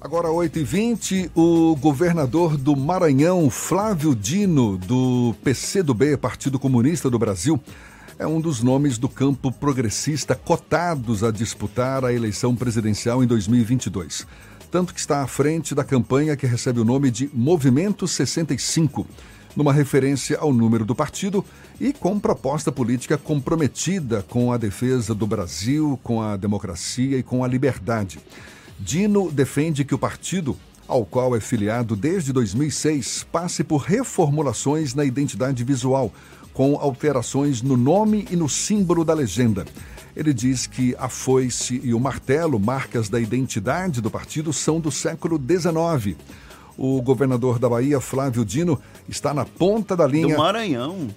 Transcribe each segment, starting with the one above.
Agora 8h20, o governador do Maranhão, Flávio Dino, do PCdoB, Partido Comunista do Brasil, é um dos nomes do campo progressista cotados a disputar a eleição presidencial em 2022. Tanto que está à frente da campanha que recebe o nome de Movimento 65, numa referência ao número do partido e com proposta política comprometida com a defesa do Brasil, com a democracia e com a liberdade. Dino defende que o partido, ao qual é filiado desde 2006, passe por reformulações na identidade visual, com alterações no nome e no símbolo da legenda. Ele diz que a foice e o martelo, marcas da identidade do partido, são do século XIX. O governador da Bahia, Flávio Dino, está na ponta da linha. Do Maranhão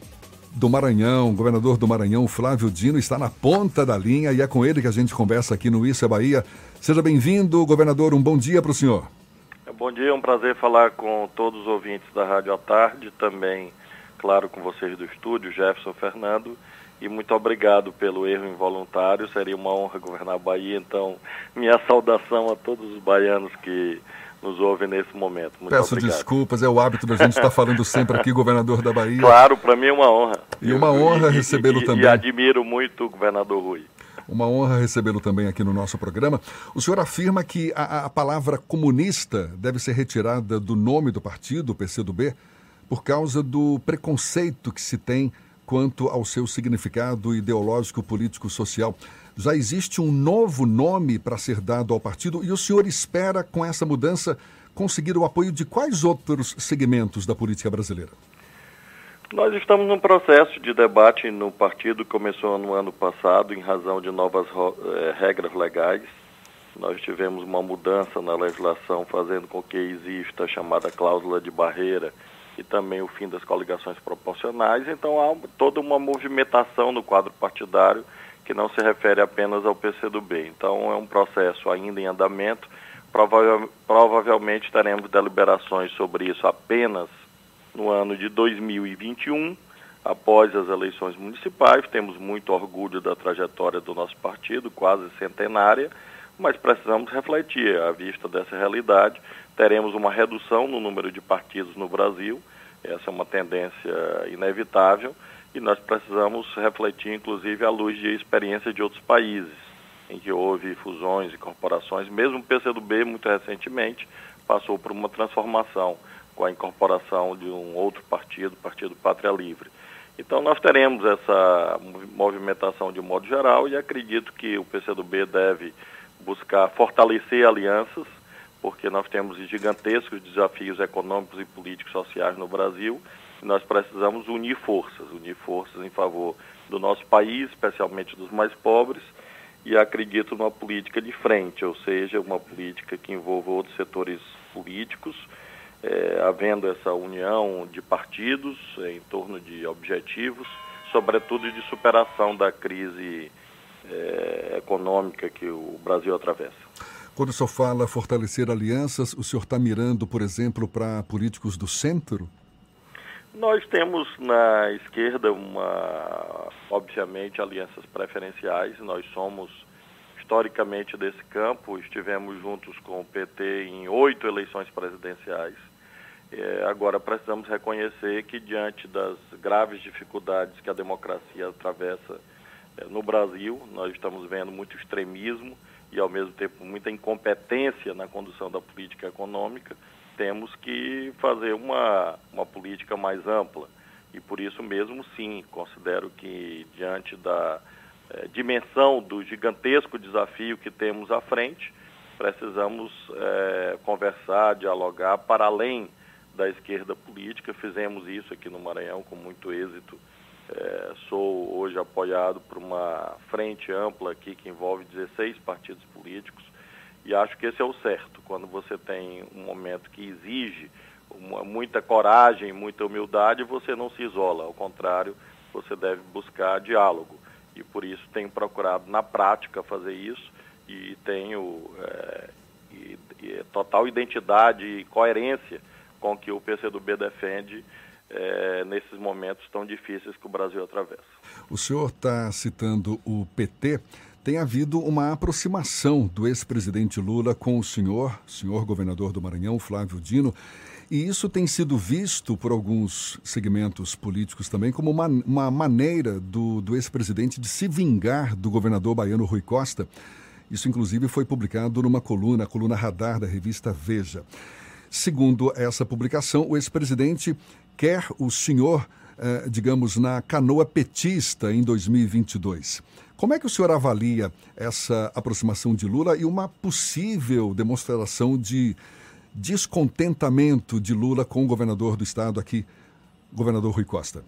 do Maranhão, governador do Maranhão, Flávio Dino, está na ponta da linha e é com ele que a gente conversa aqui no Isso é Bahia. Seja bem-vindo, governador. Um bom dia para o senhor. Bom dia, é um prazer falar com todos os ouvintes da Rádio à Tarde, também, claro, com vocês do estúdio, Jefferson Fernando. E muito obrigado pelo erro involuntário. Seria uma honra governar a Bahia, então, minha saudação a todos os baianos que nos ouvem nesse momento. Muito Peço obrigado. desculpas, é o hábito da gente estar falando sempre aqui, governador da Bahia. Claro, para mim é uma honra. E uma honra recebê-lo também. E admiro muito o governador Rui. Uma honra recebê-lo também aqui no nosso programa. O senhor afirma que a, a, palavra comunista deve ser retirada do nome do partido, o PCdoB, por causa do preconceito que se tem quanto ao seu significado ideológico, político, social. Já existe um novo nome para ser dado ao partido e o senhor espera, com essa mudança, conseguir o apoio de quais outros segmentos da política brasileira? Nós estamos num processo de debate no partido começou no ano passado em razão de novas eh, regras legais. Nós tivemos uma mudança na legislação fazendo com que exista a chamada cláusula de barreira e também o fim das coligações proporcionais. Então há toda uma movimentação no quadro partidário que não se refere apenas ao PCdoB. Então é um processo ainda em andamento. Prova provavelmente teremos deliberações sobre isso apenas no ano de 2021, após as eleições municipais. Temos muito orgulho da trajetória do nosso partido, quase centenária, mas precisamos refletir à vista dessa realidade. Teremos uma redução no número de partidos no Brasil, essa é uma tendência inevitável e nós precisamos refletir, inclusive, à luz de experiência de outros países, em que houve fusões e incorporações. Mesmo o PCdoB, muito recentemente, passou por uma transformação com a incorporação de um outro partido, o Partido Pátria Livre. Então, nós teremos essa movimentação de modo geral e acredito que o PCdoB deve buscar fortalecer alianças, porque nós temos gigantescos desafios econômicos e políticos sociais no Brasil nós precisamos unir forças, unir forças em favor do nosso país, especialmente dos mais pobres, e acredito numa política de frente, ou seja, uma política que envolva outros setores políticos, é, havendo essa união de partidos é, em torno de objetivos, sobretudo de superação da crise é, econômica que o Brasil atravessa. Quando o senhor fala fortalecer alianças, o senhor está mirando, por exemplo, para políticos do centro? Nós temos na esquerda uma, obviamente, alianças preferenciais. Nós somos historicamente desse campo, estivemos juntos com o PT em oito eleições presidenciais. É, agora precisamos reconhecer que diante das graves dificuldades que a democracia atravessa é, no Brasil, nós estamos vendo muito extremismo e ao mesmo tempo muita incompetência na condução da política econômica temos que fazer uma, uma política mais ampla. E por isso mesmo, sim, considero que diante da eh, dimensão do gigantesco desafio que temos à frente, precisamos eh, conversar, dialogar para além da esquerda política. Fizemos isso aqui no Maranhão com muito êxito. Eh, sou hoje apoiado por uma frente ampla aqui que envolve 16 partidos políticos e acho que esse é o certo, quando você tem um momento que exige uma, muita coragem, muita humildade, você não se isola, ao contrário, você deve buscar diálogo. E por isso tenho procurado na prática fazer isso e tenho é, e, e total identidade e coerência com que o PCdoB defende é, nesses momentos tão difíceis que o Brasil atravessa. O senhor está citando o PT. Tem havido uma aproximação do ex-presidente Lula com o senhor, senhor governador do Maranhão, Flávio Dino, e isso tem sido visto por alguns segmentos políticos também como uma, uma maneira do, do ex-presidente de se vingar do governador baiano Rui Costa. Isso, inclusive, foi publicado numa coluna, a coluna Radar da revista Veja. Segundo essa publicação, o ex-presidente quer o senhor, eh, digamos, na canoa petista em 2022. Como é que o senhor avalia essa aproximação de Lula e uma possível demonstração de descontentamento de Lula com o governador do estado aqui, governador Rui Costa?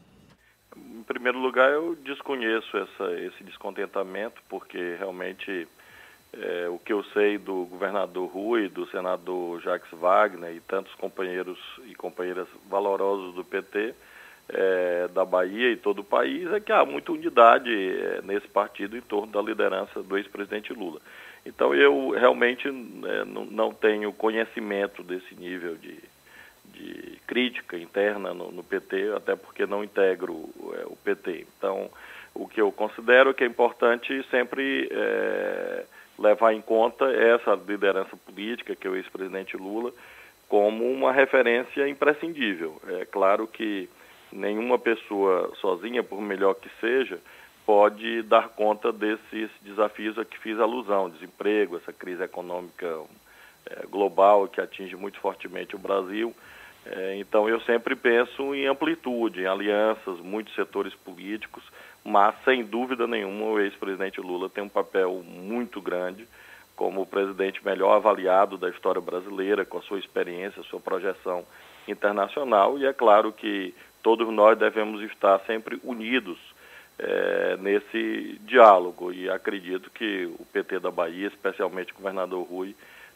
Em primeiro lugar, eu desconheço essa, esse descontentamento, porque realmente é, o que eu sei do governador Rui, do senador Jacques Wagner e tantos companheiros e companheiras valorosos do PT, é, da Bahia e todo o país, é que há muita unidade é, nesse partido em torno da liderança do ex-presidente Lula. Então eu realmente é, não, não, tenho conhecimento desse nível de, de crítica interna no, no, PT, até porque não integro é, o PT. Então o que eu considero é que é importante sempre é, levar em conta essa liderança política, que é o ex-presidente Lula, como uma referência imprescindível. É claro que nenhuma pessoa sozinha, por melhor que seja, pode dar conta desses desafios a que fiz alusão, desemprego, essa crise econômica é, global que atinge muito fortemente o Brasil. É, então eu sempre penso em amplitude, em alianças, muitos setores políticos, mas sem dúvida nenhuma o ex-presidente Lula tem um papel muito grande como o presidente melhor avaliado da história brasileira, com a sua experiência, sua projeção internacional, e é claro que todos nós devemos estar sempre unidos é, nesse diálogo. E acredito que o PT da Bahia, especialmente o governador Rui,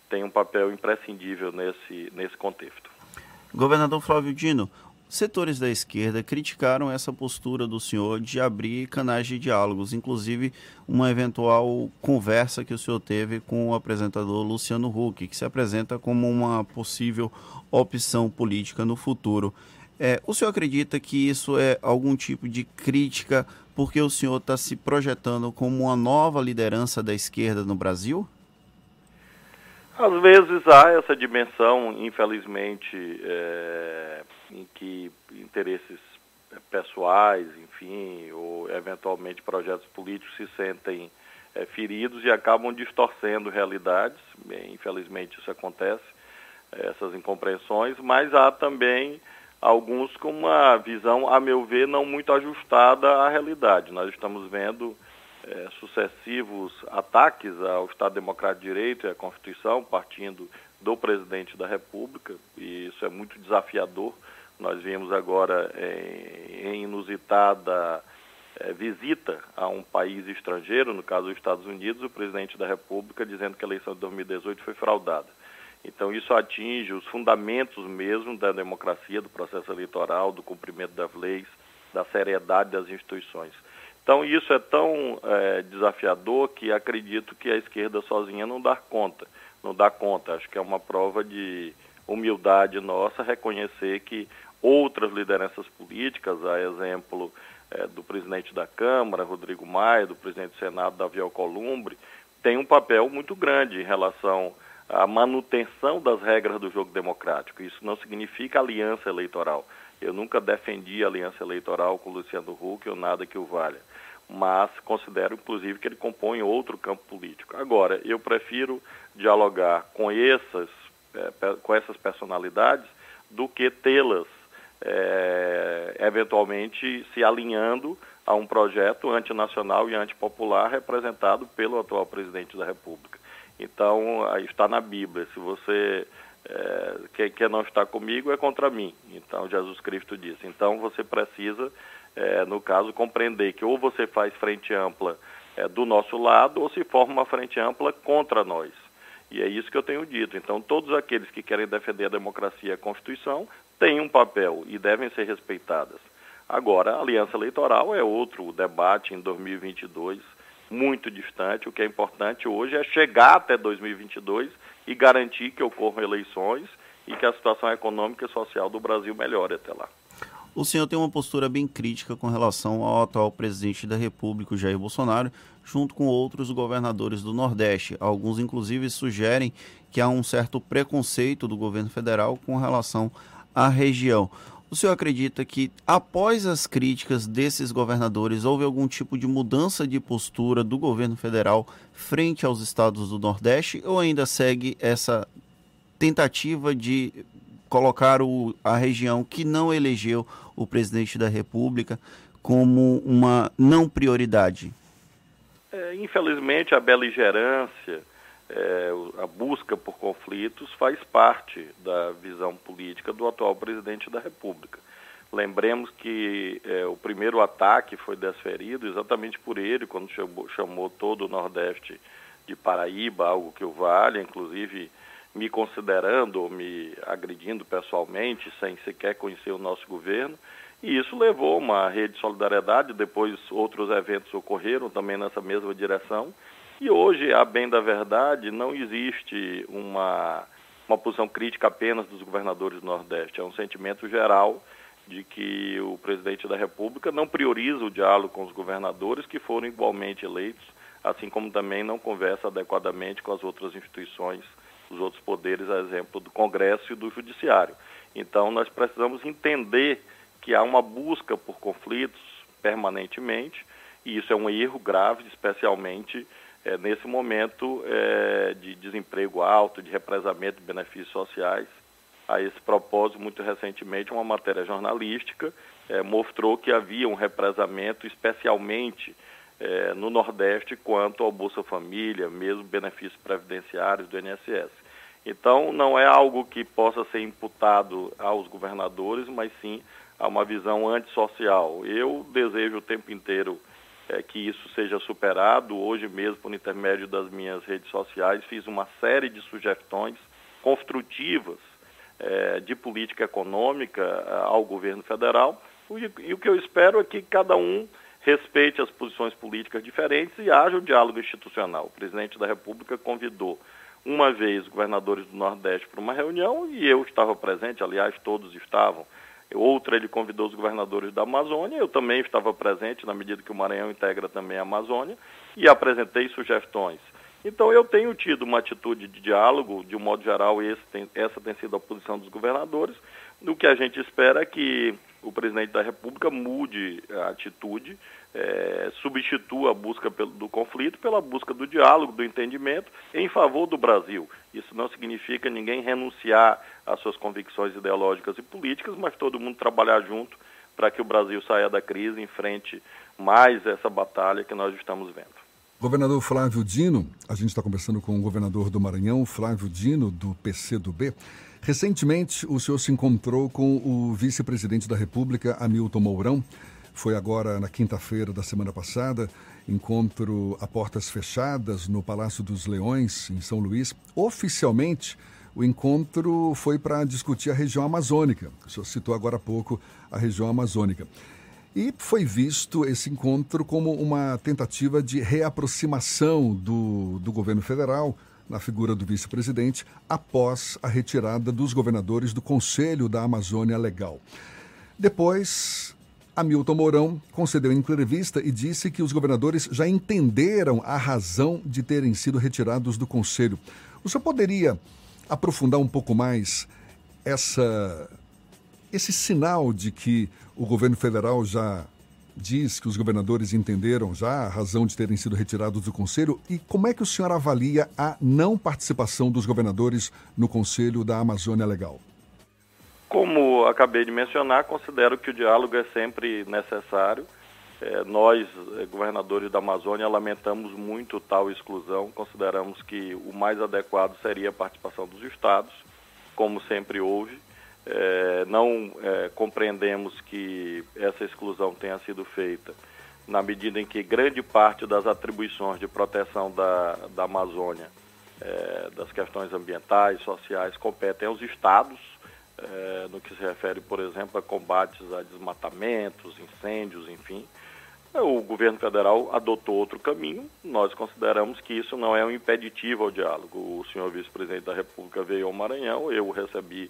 tem um papel imprescindível nesse, nesse contexto. Governador Flávio Dino, setores da esquerda criticaram essa postura do senhor de abrir canais de diálogos, inclusive uma eventual conversa que o senhor teve com o apresentador Luciano Huck, que se apresenta como uma possível opção política no futuro. É, o senhor acredita que isso é algum tipo de crítica porque o senhor está se projetando como uma nova liderança da esquerda no Brasil? Às vezes há essa dimensão, infelizmente, é, em que interesses pessoais, enfim, ou eventualmente projetos políticos se sentem é, feridos e acabam distorcendo realidades. Bem, infelizmente isso acontece, essas incompreensões, mas há também alguns com uma visão, a meu ver, não muito ajustada à realidade. Nós estamos vendo é, sucessivos ataques ao Estado Democrático de Direito e à Constituição, partindo do presidente da República, e isso é muito desafiador. Nós vimos agora é, em inusitada é, visita a um país estrangeiro, no caso dos Estados Unidos, o presidente da República dizendo que a eleição de 2018 foi fraudada. Então, isso atinge os fundamentos mesmo da democracia, do processo eleitoral, do cumprimento das leis, da seriedade das instituições. Então, isso é tão é, desafiador que acredito que a esquerda sozinha não dá conta. Não dá conta. Acho que é uma prova de humildade nossa reconhecer que outras lideranças políticas, a exemplo é, do presidente da Câmara, Rodrigo Maia, do presidente do Senado, Davi Alcolumbre, têm um papel muito grande em relação a manutenção das regras do jogo democrático. Isso não significa aliança eleitoral. Eu nunca defendi aliança eleitoral com Luciano Huck ou nada que o valha, mas considero, inclusive, que ele compõe outro campo político. Agora, eu prefiro dialogar com essas, é, com essas personalidades do que tê-las é, eventualmente se alinhando a um projeto antinacional e antipopular representado pelo atual presidente da República. Então, está na Bíblia. Se você é, quem, quem não está comigo é contra mim. Então, Jesus Cristo disse. Então, você precisa, é, no caso, compreender que ou você faz frente ampla é, do nosso lado ou se forma uma frente ampla contra nós. E é isso que eu tenho dito. Então, todos aqueles que querem defender a democracia e a Constituição têm um papel e devem ser respeitadas. Agora, a aliança eleitoral é outro debate em 2022 muito distante. O que é importante hoje é chegar até 2022 e garantir que ocorram eleições e que a situação econômica e social do Brasil melhore até lá. O senhor tem uma postura bem crítica com relação ao atual presidente da República, Jair Bolsonaro, junto com outros governadores do Nordeste. Alguns, inclusive, sugerem que há um certo preconceito do governo federal com relação à região. O senhor acredita que, após as críticas desses governadores, houve algum tipo de mudança de postura do governo federal frente aos estados do Nordeste ou ainda segue essa tentativa de colocar o, a região que não elegeu o presidente da República como uma não prioridade? É, infelizmente, a beligerância, é, a busca por conflitos faz parte da visão política do atual presidente da República. Lembremos que é, o primeiro ataque foi desferido exatamente por ele, quando chamou, chamou todo o Nordeste de Paraíba, algo que o vale, inclusive me considerando me agredindo pessoalmente, sem sequer conhecer o nosso governo. E isso levou uma rede de solidariedade, depois outros eventos ocorreram também nessa mesma direção. E hoje, a bem da verdade, não existe uma, uma posição crítica apenas dos governadores do Nordeste. É um sentimento geral de que o presidente da República não prioriza o diálogo com os governadores que foram igualmente eleitos, assim como também não conversa adequadamente com as outras instituições os outros poderes, a exemplo do Congresso e do Judiciário. Então, nós precisamos entender que há uma busca por conflitos permanentemente, e isso é um erro grave, especialmente é, nesse momento é, de desemprego alto, de represamento de benefícios sociais. A esse propósito, muito recentemente, uma matéria jornalística é, mostrou que havia um represamento, especialmente é, no Nordeste quanto ao Bolsa Família, mesmo benefícios previdenciários do INSS. Então, não é algo que possa ser imputado aos governadores, mas sim a uma visão antissocial. Eu desejo o tempo inteiro é, que isso seja superado. Hoje mesmo, por intermédio das minhas redes sociais, fiz uma série de sugestões construtivas é, de política econômica é, ao governo federal. E, o que eu espero é que cada um respeite as posições políticas diferentes e haja o diálogo institucional. O presidente da República convidou uma vez governadores do Nordeste para uma reunião e eu estava presente, aliás, todos estavam. Outra, ele convidou os governadores da Amazônia, eu também estava presente, na medida que o Maranhão integra também a Amazônia, e apresentei sugestões. Então, eu tenho tido uma atitude de diálogo, de um modo geral, tem, essa tem sido a posição dos governadores. O que a gente espera é que o presidente da República mude a atitude, é, substitua a busca pelo, do conflito pela busca do diálogo, do entendimento em favor do Brasil. Isso não significa ninguém renunciar às suas convicções ideológicas e políticas, mas todo mundo trabalhar junto para que o Brasil saia da crise, enfrente mais essa batalha que nós estamos vendo. Governador Flávio Dino, a gente está conversando com o governador do Maranhão, Flávio Dino, do PCdoB. Recentemente, o senhor se encontrou com o vice-presidente da República, Hamilton Mourão. Foi agora na quinta-feira da semana passada, encontro a portas fechadas no Palácio dos Leões, em São Luís. Oficialmente, o encontro foi para discutir a região amazônica. O senhor citou agora há pouco a região amazônica. E foi visto esse encontro como uma tentativa de reaproximação do, do governo federal na figura do vice-presidente após a retirada dos governadores do Conselho da Amazônia Legal. Depois, Hamilton Mourão concedeu entrevista e disse que os governadores já entenderam a razão de terem sido retirados do Conselho. O senhor poderia aprofundar um pouco mais essa, esse sinal de que o governo federal já diz que os governadores entenderam já a razão de terem sido retirados do Conselho e como é que o senhor avalia a não participação dos governadores no Conselho da Amazônia Legal? Como acabei de mencionar, considero que o diálogo é sempre necessário. É, nós, é, governadores da Amazônia, lamentamos muito tal exclusão. Consideramos que o mais adequado seria a participação dos estados, como sempre houve. É, não é, compreendemos que essa exclusão tenha sido feita na medida em que grande parte das atribuições de proteção da, da Amazônia, é, das questões ambientais, sociais, competem aos estados, no que se refere, por exemplo, a combates a desmatamentos, incêndios, enfim. O governo federal adotou outro caminho. Nós consideramos que isso não é um impeditivo ao diálogo. O senhor vice-presidente da República veio ao Maranhão, eu recebi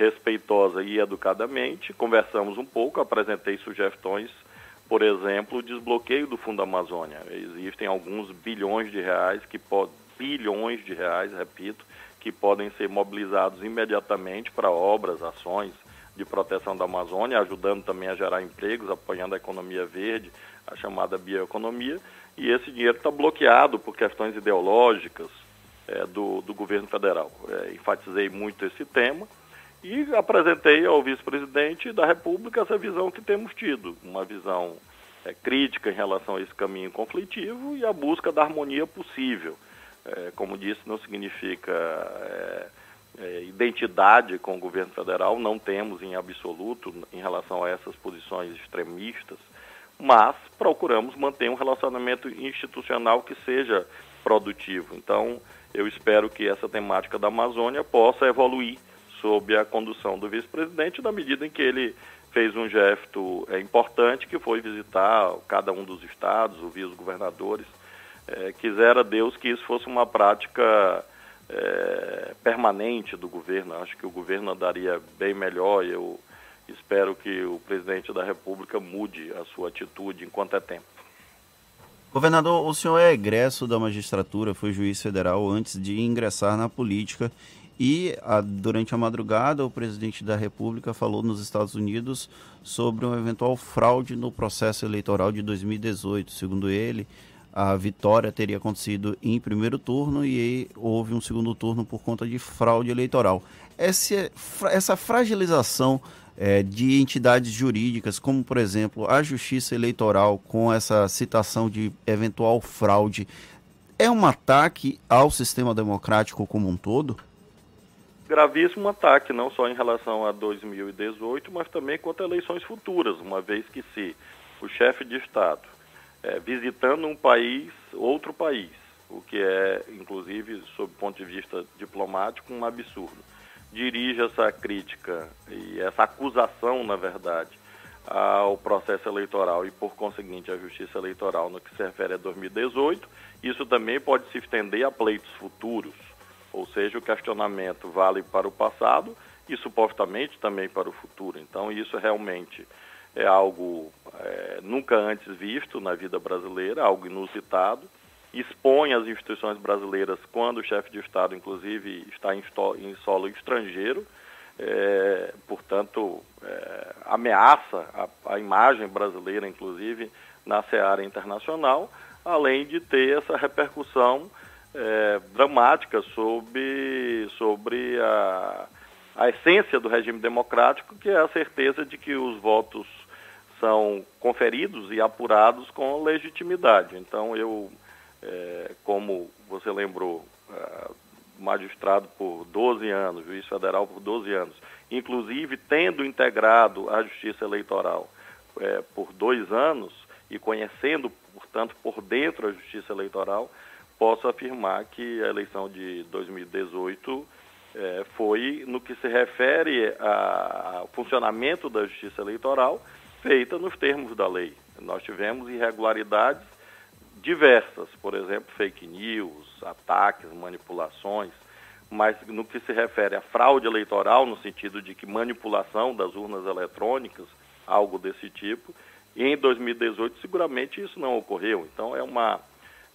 respeitosa e educadamente, conversamos um pouco, apresentei sugestões, por exemplo, o desbloqueio do Fundo Amazônia. Existem alguns bilhões de reais que podem bilhões de reais, repito, que podem ser mobilizados imediatamente para obras, ações de proteção da Amazônia, ajudando também a gerar empregos, apoiando a economia verde, a chamada bioeconomia, e esse dinheiro está bloqueado por questões ideológicas é, do, do governo federal. É, enfatizei muito esse tema e apresentei ao vice-presidente da República essa visão que temos tido, uma visão é, crítica em relação a esse caminho conflitivo e a busca da harmonia possível. É, como disse, não significa é, é, identidade com o governo federal, não temos em absoluto em relação a essas posições extremistas, mas procuramos manter um relacionamento institucional que seja produtivo. Então, eu espero que essa temática da Amazônia possa evoluir sob a condução do vice-presidente, na medida em que ele fez um gesto é, importante, que foi visitar cada um dos estados, ouvir os governadores. É, quisera Deus que isso fosse uma prática é, permanente do governo. Acho que o governo andaria bem melhor e eu espero que o presidente da República mude a sua atitude enquanto é tempo. Governador, o senhor é egresso da magistratura, foi juiz federal antes de ingressar na política e a, durante a madrugada o presidente da República falou nos Estados Unidos sobre uma eventual fraude no processo eleitoral de 2018. Segundo ele, a vitória teria acontecido em primeiro turno e houve um segundo turno por conta de fraude eleitoral. Essa, essa fragilização é, de entidades jurídicas, como por exemplo a Justiça Eleitoral, com essa citação de eventual fraude, é um ataque ao sistema democrático como um todo? Gravíssimo ataque, não só em relação a 2018, mas também contra eleições futuras, uma vez que se o chefe de Estado, é, visitando um país, outro país, o que é, inclusive, sob o ponto de vista diplomático, um absurdo. Dirige essa crítica e essa acusação, na verdade, ao processo eleitoral e, por conseguinte, à justiça eleitoral no que se refere a 2018, isso também pode se estender a pleitos futuros, ou seja, o questionamento vale para o passado e supostamente também para o futuro. Então, isso realmente é algo é, nunca antes visto na vida brasileira, algo inusitado expõe as instituições brasileiras quando o chefe de Estado, inclusive, está em, em solo estrangeiro, é, portanto, é, ameaça a, a, imagem brasileira, inclusive, na seara internacional, além de ter essa repercussão é, dramática sobre, sobre a, a essência do regime democrático, que é a certeza de que os votos são conferidos e apurados com legitimidade. Então, eu é, como você lembrou, é, magistrado por 12 anos, juiz federal por 12 anos, inclusive tendo integrado a Justiça Eleitoral é, por dois anos e conhecendo, portanto, por dentro a Justiça Eleitoral, posso afirmar que a eleição de 2018 é, foi, no que se refere ao funcionamento da Justiça Eleitoral, feita nos termos da lei. Nós tivemos irregularidades diversas, por exemplo, fake news, ataques, manipulações, mas no que se refere à fraude eleitoral, no sentido de que manipulação das urnas eletrônicas, algo desse tipo, em 2018 seguramente isso não ocorreu. Então é uma,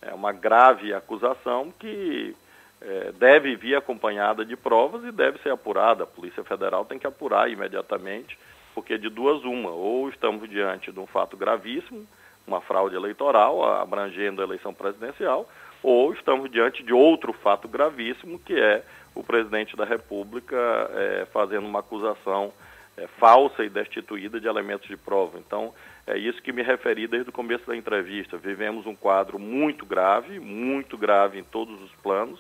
é uma grave acusação que é, deve vir acompanhada de provas e deve ser apurada. A Polícia Federal tem que apurar imediatamente, porque de duas uma, ou estamos diante de um fato gravíssimo, uma fraude eleitoral abrangendo a eleição presidencial, ou estamos diante de outro fato gravíssimo, que é o presidente da República é, fazendo uma acusação é, falsa e destituída de elementos de prova. Então, é isso que me referi desde o começo da entrevista. Vivemos um quadro muito grave, muito grave em todos os planos,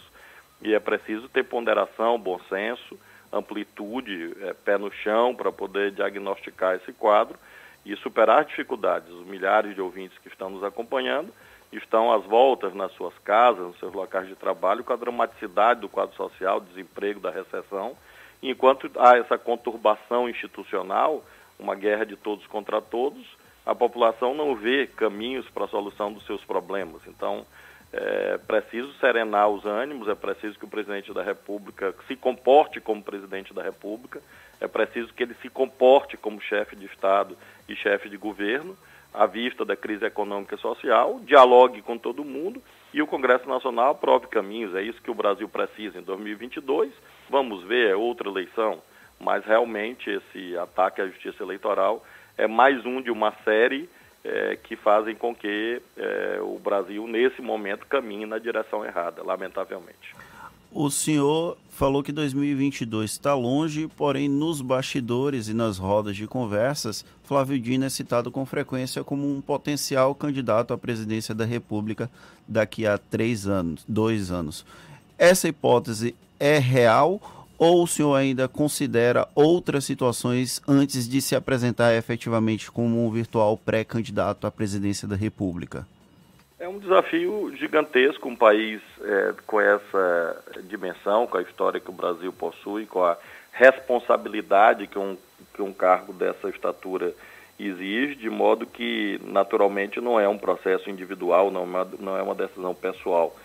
e é preciso ter ponderação, bom senso, amplitude, é, pé no chão para poder diagnosticar esse quadro e superar dificuldades. Os milhares de ouvintes que estão nos acompanhando estão às voltas nas suas casas, nos seus locais de trabalho, com a dramaticidade do quadro social, desemprego, da recessão. Enquanto há essa conturbação institucional, uma guerra de todos contra todos, a população não vê caminhos para a solução dos seus problemas. Então, É preciso serenar os ânimos, é preciso que o presidente da República se comporte como presidente da República, é preciso que ele se comporte como chefe de Estado e chefe de governo, à vista da crise econômica e social, dialogue com todo mundo e o Congresso Nacional aprove caminhos. É isso que o Brasil precisa em 2022. Vamos ver, é outra eleição, mas realmente esse ataque à justiça eleitoral é mais um de uma série é, que fazem com que é, o Brasil, nesse momento, caminhe na direção errada, lamentavelmente. O senhor falou que 2022 está longe, porém nos bastidores e nas rodas de conversas, Flávio Dino é citado com frequência como um potencial candidato à presidência da República daqui a três anos, dois anos. Essa hipótese é real ou o senhor ainda considera outras situações antes de se apresentar efetivamente como um virtual pré-candidato à presidência da República? É um desafio gigantesco, um país é, com essa dimensão, com a história que o Brasil possui, com a responsabilidade que um, que um cargo dessa estatura exige, de modo que, naturalmente, não é um processo individual, não é uma, não é uma decisão pessoal.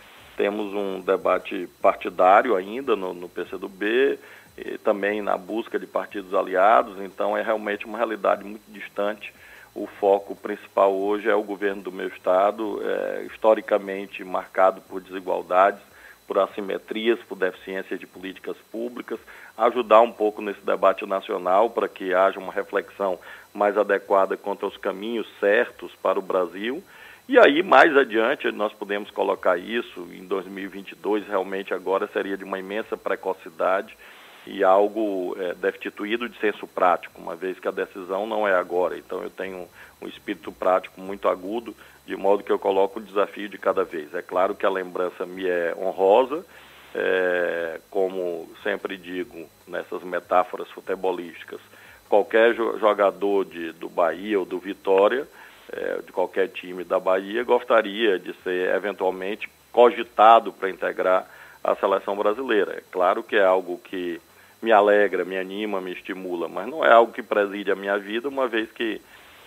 Temos um debate partidário ainda no, no PCdoB, e também na busca de partidos aliados, então é realmente uma realidade muito distante o foco principal hoje é o governo do meu estado, é, historicamente marcado por desigualdades, por assimetrias, por deficiências de políticas públicas, ajudar um pouco nesse debate nacional para que haja uma reflexão mais adequada quanto aos caminhos certos para o Brasil. E aí, mais adiante, nós podemos colocar isso em 2022, realmente agora seria de uma imensa precocidade e algo é, destituído de senso prático, uma vez que a decisão não é agora. Então eu tenho um espírito prático muito agudo, de modo que eu coloco o desafio de cada vez. É claro que a lembrança me é honrosa, é, como sempre digo nessas metáforas futebolísticas, qualquer jogador de, do Bahia ou do Vitória, é, de qualquer time da Bahia, gostaria de ser eventualmente cogitado para integrar a seleção brasileira. É claro que é algo que me alegra, me anima, me estimula, mas não é algo que preside a minha vida, uma vez que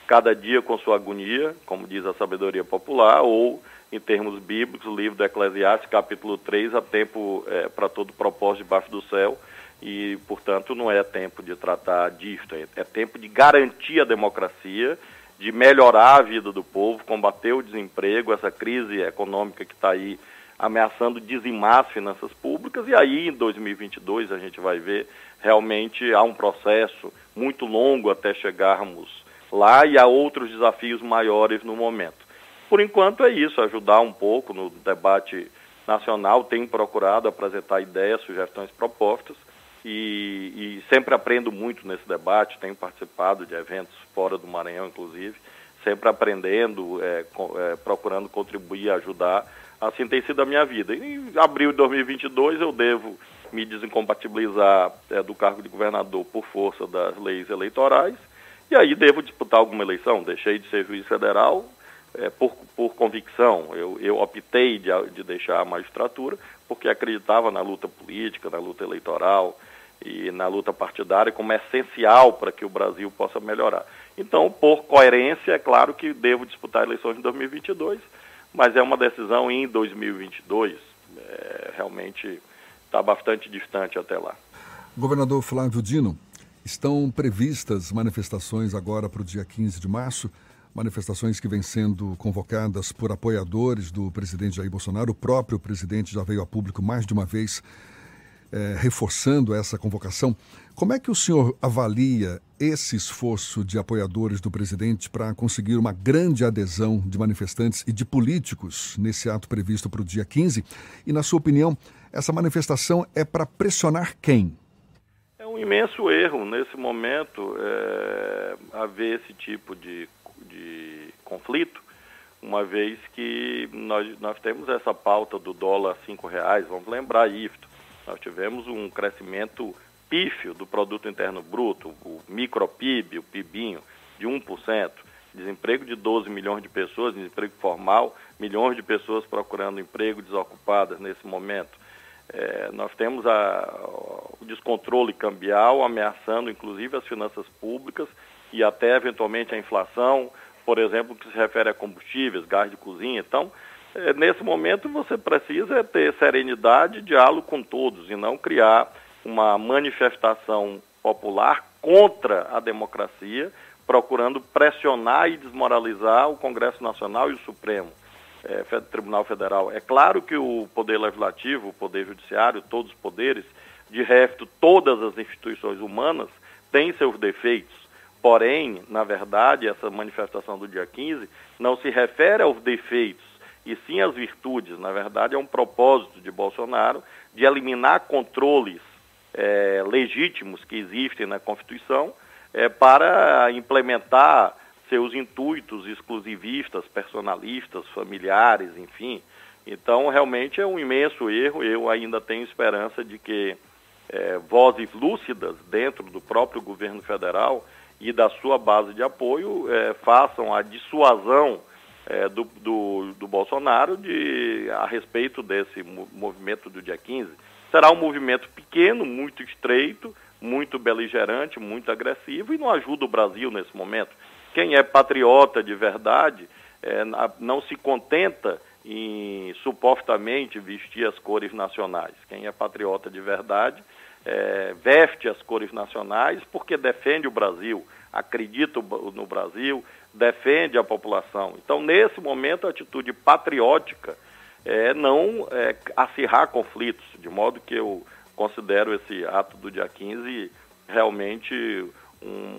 cada dia com sua agonia, como diz a sabedoria popular, ou em termos bíblicos, o livro do Eclesiastes, capítulo 3, há tempo é, para todo propósito debaixo do céu, e, portanto, não é tempo de tratar disto, é, é tempo de garantir a democracia, de melhorar a vida do povo, combater o desemprego, essa crise econômica que está aí ameaçando dizimar as finanças públicas, e aí em 2022 a gente vai ver realmente há um processo muito longo até chegarmos lá e há outros desafios maiores no momento. Por enquanto é isso, ajudar um pouco no debate nacional, tenho procurado apresentar ideias, sugestões, propostas, e, e, sempre aprendo muito nesse debate, tenho participado de eventos fora do Maranhão, inclusive, sempre aprendendo, é, é, procurando contribuir, ajudar Assim tem sido a minha vida. Em abril de 2022 eu devo me desincompatibilizar é, do cargo de governador por força das leis eleitorais e aí devo disputar alguma eleição. Deixei de ser juiz federal é, por, por convicção. Eu, eu optei de, de deixar a magistratura porque acreditava na luta política, na luta eleitoral e na luta partidária como essencial para que o Brasil possa melhorar. Então, por coerência, é claro que devo disputar eleições em 2022 mas é uma decisão em 2022. É, realmente está bastante distante até lá. Governador Flávio Dino, estão previstas manifestações agora para o dia 15 de março, manifestações que vêm sendo convocadas por apoiadores do presidente Jair Bolsonaro. O próprio presidente já veio a público mais de uma vez é, reforçando essa convocação. Como é que o senhor avalia esse esforço de apoiadores do presidente para conseguir uma grande adesão de manifestantes e de políticos nesse ato previsto para o dia 15? E, na sua opinião, essa manifestação é para pressionar quem? É um imenso erro nesse momento é, haver esse tipo de, de conflito, uma vez que nós, nós temos essa pauta do dólar a cinco reais, vamos lembrar isso. Nós tivemos um crescimento pífio do produto interno bruto, o micropib, o PIBinho, de 1%, desemprego de 12 milhões de pessoas, desemprego formal, milhões de pessoas procurando emprego desocupadas nesse momento. É, nós temos a, o descontrole cambial ameaçando inclusive as finanças públicas e até eventualmente a inflação, por exemplo, que se refere a combustíveis, gás de cozinha. Então, nesse momento você precisa ter serenidade diálogo com todos e não criar uma manifestação popular contra a democracia, procurando pressionar e desmoralizar o Congresso Nacional e o Supremo é, Tribunal Federal. É claro que o Poder Legislativo, o Poder Judiciário, todos os poderes, de resto, todas as instituições humanas têm seus defeitos. Porém, na verdade, essa manifestação do dia 15 não se refere aos defeitos, e sim às virtudes. Na verdade, é um propósito de Bolsonaro de eliminar controles é, legítimos que existem na Constituição é, para implementar seus intuitos exclusivistas, personalistas, familiares, enfim. Então, realmente é um imenso erro. Eu ainda tenho esperança de que é, vozes lúcidas dentro do próprio governo federal e da sua base de apoio é, façam a dissuasão é, do, do, do, Bolsonaro de, a respeito desse movimento do dia 15. Será um movimento pequeno, muito estreito, muito beligerante, muito agressivo e não ajuda o Brasil nesse momento. Quem é patriota de verdade é, não se contenta em supostamente vestir as cores nacionais. Quem é patriota de verdade é, veste as cores nacionais porque defende o Brasil, acredita no Brasil, defende a população. Então, nesse momento, a atitude patriótica é não é, acirrar conflitos, de modo que eu considero esse ato do dia 15 realmente um,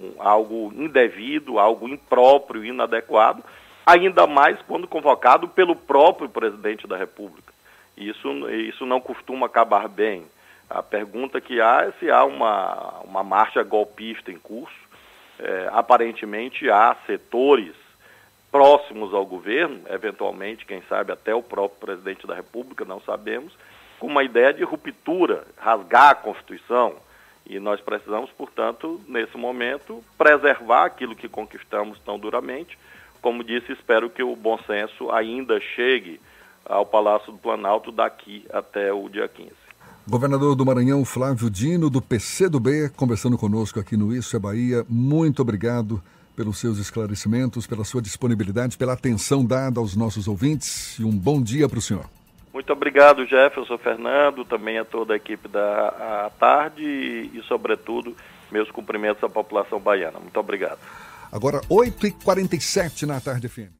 um, algo indevido, algo impróprio, inadequado, ainda mais quando convocado pelo próprio presidente da República. Isso, isso não costuma acabar bem. A pergunta que há é se há uma, uma marcha golpista em curso. É, aparentemente há setores próximos ao governo, eventualmente, quem sabe até o próprio presidente da República, não sabemos, com uma ideia de ruptura, rasgar a Constituição, e nós precisamos, portanto, nesse momento, preservar aquilo que conquistamos tão duramente. Como disse, espero que o bom senso ainda chegue ao Palácio do Planalto daqui até o dia 15. Governador do Maranhão, Flávio Dino, do PCdoB, conversando conosco aqui no Isso é Bahia. Muito obrigado pelos seus esclarecimentos, pela sua disponibilidade, pela atenção dada aos nossos ouvintes e um bom dia para o senhor. Muito obrigado, Jefferson Fernando, também a toda a equipe da a Tarde e, e, sobretudo, meus cumprimentos à população baiana. Muito obrigado. Agora, 8h47 na Tarde FM.